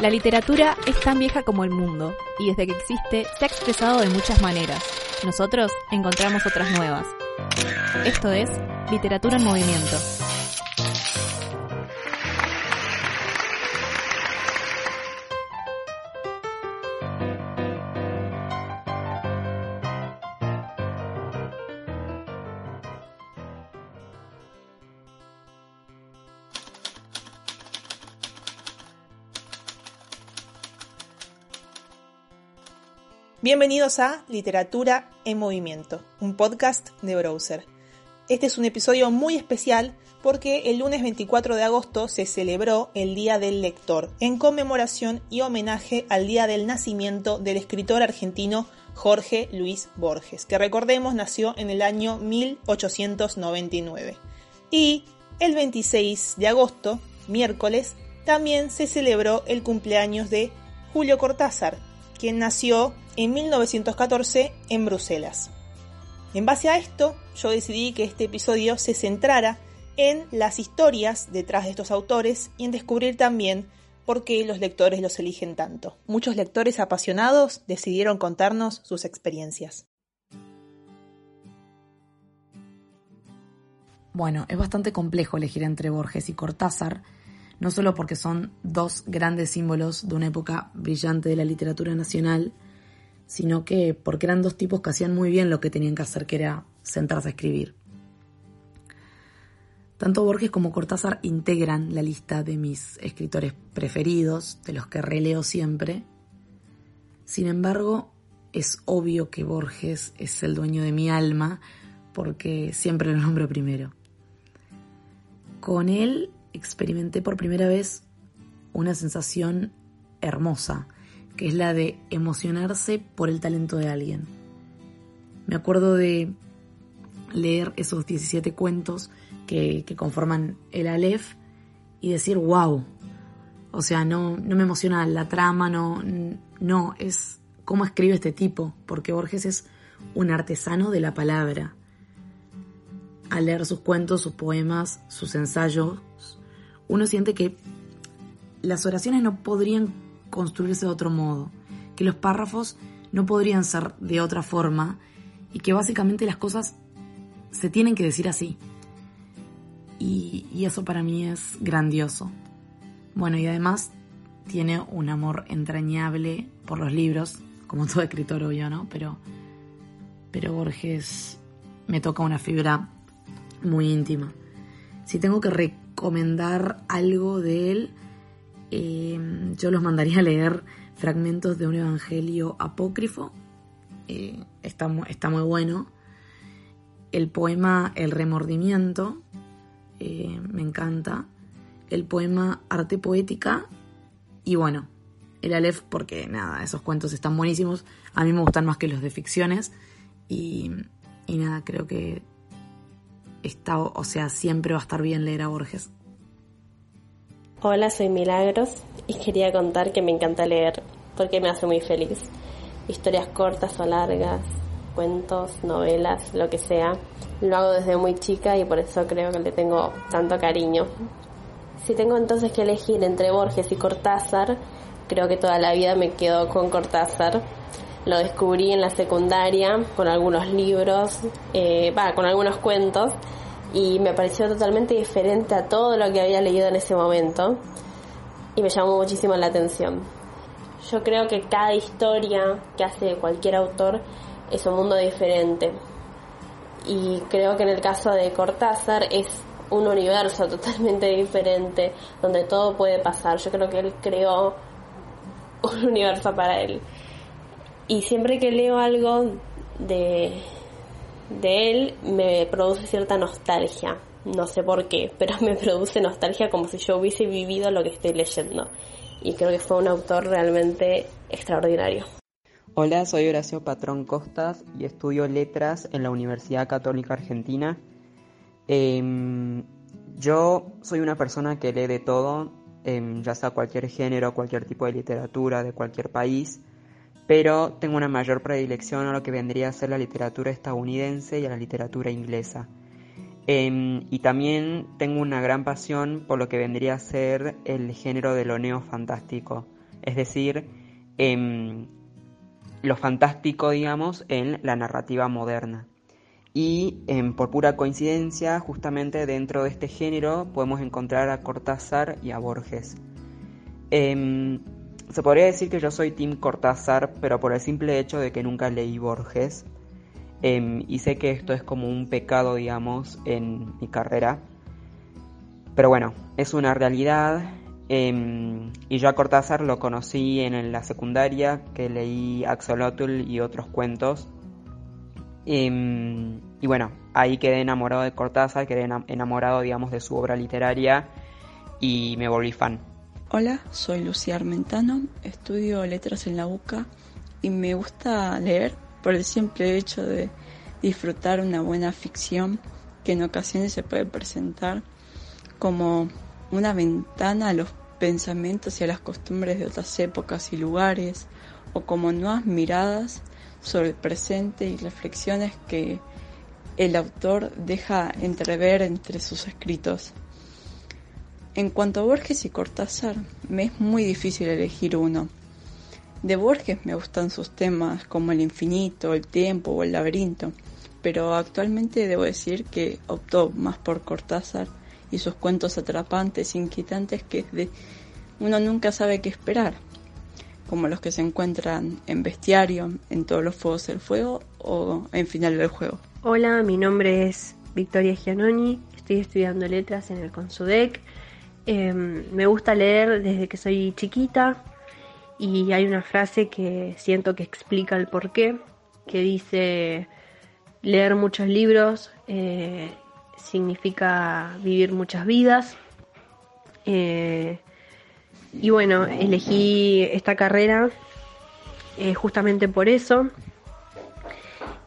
La literatura es tan vieja como el mundo y desde que existe se ha expresado de muchas maneras. Nosotros encontramos otras nuevas. Esto es Literatura en Movimiento. Bienvenidos a Literatura en Movimiento, un podcast de Browser. Este es un episodio muy especial porque el lunes 24 de agosto se celebró el Día del Lector, en conmemoración y homenaje al día del nacimiento del escritor argentino Jorge Luis Borges, que recordemos nació en el año 1899. Y el 26 de agosto, miércoles, también se celebró el cumpleaños de Julio Cortázar, quien nació en 1914 en Bruselas. En base a esto, yo decidí que este episodio se centrara en las historias detrás de estos autores y en descubrir también por qué los lectores los eligen tanto. Muchos lectores apasionados decidieron contarnos sus experiencias. Bueno, es bastante complejo elegir entre Borges y Cortázar, no solo porque son dos grandes símbolos de una época brillante de la literatura nacional, sino que porque eran dos tipos que hacían muy bien lo que tenían que hacer, que era sentarse a escribir. Tanto Borges como Cortázar integran la lista de mis escritores preferidos, de los que releo siempre. Sin embargo, es obvio que Borges es el dueño de mi alma, porque siempre lo nombro primero. Con él experimenté por primera vez una sensación hermosa, que es la de emocionarse por el talento de alguien. Me acuerdo de leer esos 17 cuentos que, conforman el Aleph y decir, wow. O sea, no, no me emociona la trama, no, no, es cómo escribe este tipo, porque Borges es un artesano de la palabra. Al leer sus cuentos, sus poemas, sus ensayos, uno siente que las oraciones no podrían construirse de otro modo, que los párrafos no podrían ser de otra forma y que básicamente las cosas se tienen que decir así. Y, eso para mí es grandioso. Bueno, y además tiene un amor entrañable por los libros, como todo escritor obvio, ¿no? Pero, pero Borges me toca una fibra muy íntima. Si tengo que recomendar algo de él, eh, yo los mandaría a leer fragmentos de un evangelio apócrifo. Eh, está, está, muy bueno. El poema El remordimiento, eh, me encanta. El poema Arte Poética. Y bueno, el Aleph, porque nada, esos cuentos están buenísimos. A mí me gustan más que los de ficciones. Y, y nada, creo que está, o sea, siempre va a estar bien leer a Borges. Hola, soy Milagros y quería contar que me encanta leer porque me hace muy feliz. Historias cortas o largas, cuentos, novelas, lo que sea. Lo hago desde muy chica y por eso creo que le tengo tanto cariño. Si tengo entonces que elegir entre Borges y Cortázar, creo que toda la vida me quedo con Cortázar. Lo descubrí en la secundaria con algunos libros, eh, con algunos cuentos y me pareció totalmente diferente a todo lo que había leído en ese momento y me llamó muchísimo la atención. Yo creo que cada historia que hace cualquier autor es un mundo diferente y creo que en el caso de Cortázar es un universo totalmente diferente donde todo puede pasar. Yo creo que él creó un universo para él. Y siempre que leo algo de, de él me produce cierta nostalgia. No sé por qué, pero me produce nostalgia como si yo hubiese vivido lo que estoy leyendo. Y creo que fue un autor realmente extraordinario. Hola, soy Horacio Patrón Costas y estudio letras en la Universidad Católica Argentina. Em, yo soy una persona que lee de todo, em, ya sea cualquier género, cualquier tipo de literatura, de cualquier país pero tengo una mayor predilección a lo que vendría a ser la literatura estadounidense y a la literatura inglesa. Em, y también tengo una gran pasión por lo que vendría a ser el género de lo neofantástico, es decir, em, lo fantástico, digamos, en la narrativa moderna. Y em, por pura coincidencia, justamente dentro de este género podemos encontrar a Cortázar y a Borges. Se podría decir que yo soy Tim Cortázar, pero por el simple hecho de que nunca leí Borges. y sé que esto es como un pecado, digamos, en mi carrera. Pero bueno, es una realidad Em, y yo a Cortázar lo conocí en, la secundaria, que leí Axolotl y otros cuentos. Em, y bueno, ahí quedé enamorado de Cortázar, quedé enamorado, digamos, de su obra literaria y me volví fan. Hola, soy Lucía Armentano, estudio letras en la UCA y me gusta leer por el simple hecho de disfrutar una buena ficción que en ocasiones se puede presentar como una ventana a los pensamientos y a las costumbres de otras épocas y lugares, o como nuevas miradas sobre el presente y reflexiones que el autor deja entrever entre sus escritos. En cuanto a Borges y Cortázar, me es muy difícil elegir uno. De Borges me gustan sus temas como el infinito, el tiempo o el laberinto, pero actualmente debo decir que optó más por Cortázar y sus cuentos atrapantes, inquietantes que de uno nunca sabe qué esperar, como los que se encuentran en Bestiario, en todos los fuegos del fuego o en Final del juego. Hola, mi nombre es Victoria Giannoni, estoy estudiando letras en el Consudec. Em, me gusta leer desde que soy chiquita y hay una frase que siento que explica el porqué, que dice leer muchos libros eh, significa vivir muchas vidas. Eh, y bueno, elegí esta carrera eh, justamente por eso.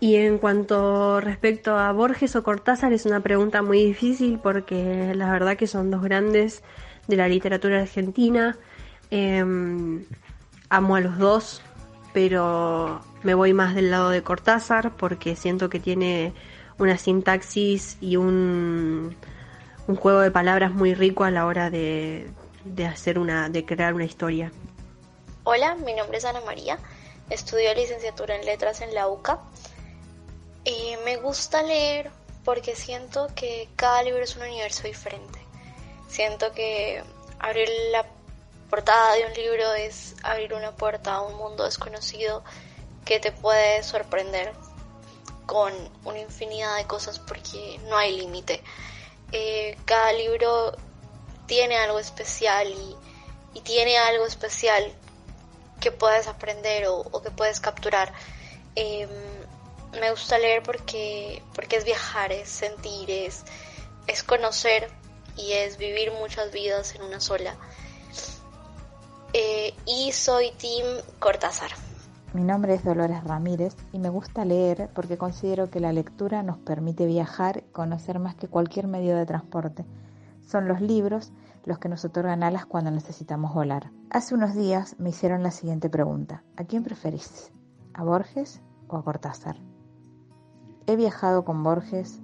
Y en cuanto respecto a Borges o Cortázar es una pregunta muy difícil porque la verdad que son dos grandes de la literatura argentina. Em, amo a los dos, pero me voy más del lado de Cortázar porque siento que tiene una sintaxis y un, un juego de palabras muy rico a la hora de, de hacer una, de crear una historia. Hola, mi nombre es Ana María, estudio licenciatura en letras en la UCA. Y me gusta leer porque siento que cada libro es un universo diferente. Siento que abrir la portada de un libro es abrir una puerta a un mundo desconocido que te puede sorprender con una infinidad de cosas porque no hay límite. Eh, cada libro tiene algo especial y, tiene algo especial que puedes aprender o, que puedes capturar. Em, me gusta leer porque, porque es viajar, es sentir, es, es conocer y es vivir muchas vidas en una sola. Eh, y soy Tim Cortázar. Mi nombre es Dolores Ramírez y me gusta leer porque considero que la lectura nos permite viajar, conocer más que cualquier medio de transporte. Son los libros los que nos otorgan alas cuando necesitamos volar. Hace unos días me hicieron la siguiente pregunta. ¿A quién preferís? ¿A Borges o a Cortázar? He viajado con Borges,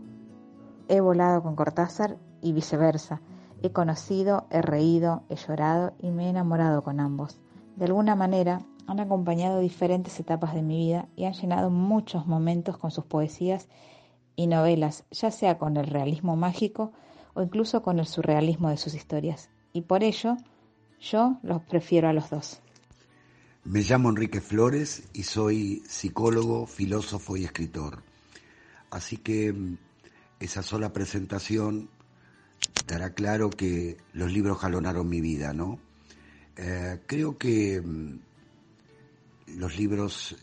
he volado con Cortázar y viceversa. He conocido, he reído, he llorado y me he enamorado con ambos. De alguna manera han acompañado diferentes etapas de mi vida y han llenado muchos momentos con sus poesías y novelas, ya sea con el realismo mágico o incluso con el surrealismo de sus historias. Y por ello, yo los prefiero a los dos. Me llamo Enrique Flores y soy psicólogo, filósofo y escritor. Así que mm, esa sola presentación dará claro que los libros jalonaron mi vida, ¿no? Eh, creo que mm, los libros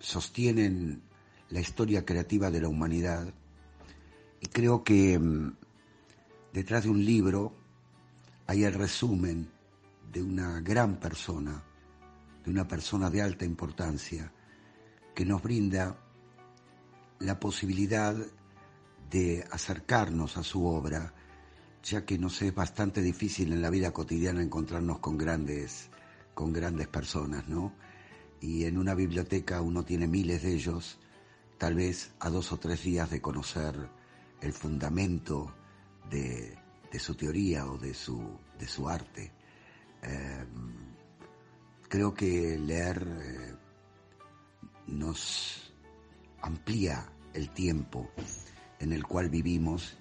sostienen la historia creativa de la humanidad y creo que mm, detrás de un libro hay el resumen de una gran persona, de una persona de alta importancia, que nos brinda la posibilidad de acercarnos a su obra, ya que nos es bastante difícil en la vida cotidiana encontrarnos con grandes, con grandes personas, ¿no? Y en una biblioteca uno tiene miles de ellos, tal vez a dos o tres días de conocer el fundamento de, su teoría o de su, arte. Em, creo que leer eh, nos amplía el tiempo en el cual vivimos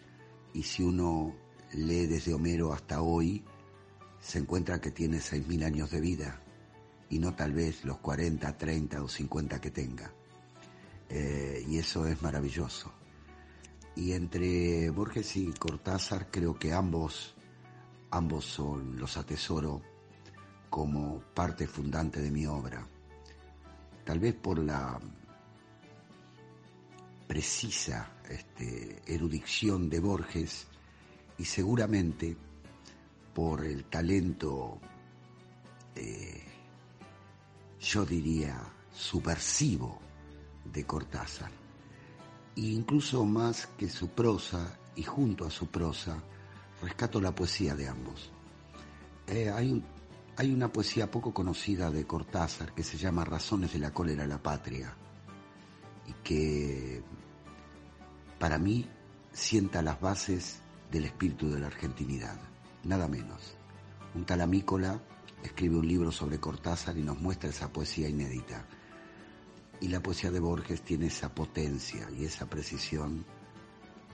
y si uno lee desde Homero hasta hoy, se encuentra que tiene 6.000 años de vida y no tal vez los 40, 30 o 50 que tenga. Eh, y eso es maravilloso. Y entre Borges y Cortázar creo que ambos, ambos son, los atesoro como parte fundante de mi obra. Tal vez por la precisa este, erudición de Borges y seguramente por el talento, eh, yo diría, subversivo de Cortázar. E incluso más que su prosa y junto a su prosa, rescato la poesía de ambos. Eh, hay, hay una poesía poco conocida de Cortázar que se llama Razones de la cólera a la patria y que para mí sienta las bases del espíritu de la argentinidad, nada menos. Un talamícola escribe un libro sobre Cortázar y nos muestra esa poesía inédita. Y la poesía de Borges tiene esa potencia y esa precisión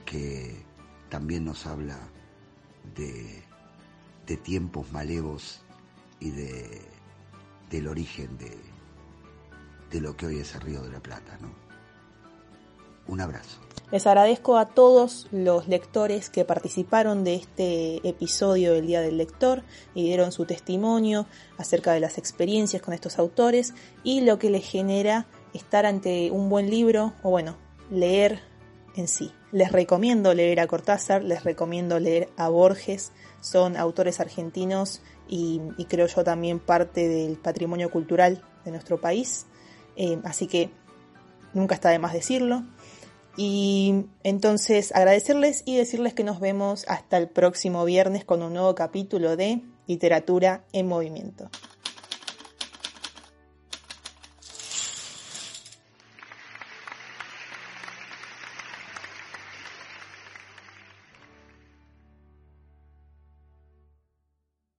que también nos habla de, de tiempos malevos y de, del origen de, de lo que hoy es el Río de la Plata. ¿no? Un abrazo. Les agradezco a todos los lectores que participaron de este episodio del Día del Lector y dieron su testimonio acerca de las experiencias con estos autores y lo que les genera estar ante un buen libro o bueno, leer en sí. Les recomiendo leer a Cortázar, les recomiendo leer a Borges, son autores argentinos y, creo yo también parte del patrimonio cultural de nuestro país, eh, así que nunca está de más decirlo. Y entonces agradecerles y decirles que nos vemos hasta el próximo viernes con un nuevo capítulo de Literatura en Movimiento.